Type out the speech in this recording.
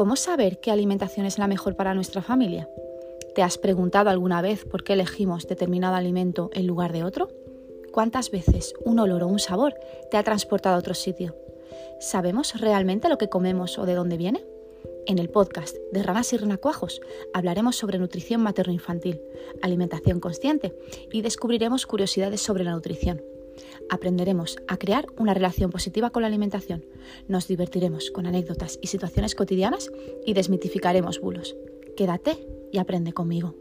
¿Cómo saber qué alimentación es la mejor para nuestra familia? ¿Te has preguntado alguna vez por qué elegimos determinado alimento en lugar de otro? ¿Cuántas veces un olor o un sabor te ha transportado a otro sitio? ¿Sabemos realmente lo que comemos o de dónde viene? En el podcast de Ranas y Renacuajos hablaremos sobre nutrición materno-infantil, alimentación consciente y descubriremos curiosidades sobre la nutrición. Aprenderemos a crear una relación positiva con la alimentación, nos divertiremos con anécdotas y situaciones cotidianas y desmitificaremos bulos. Quédate y aprende conmigo.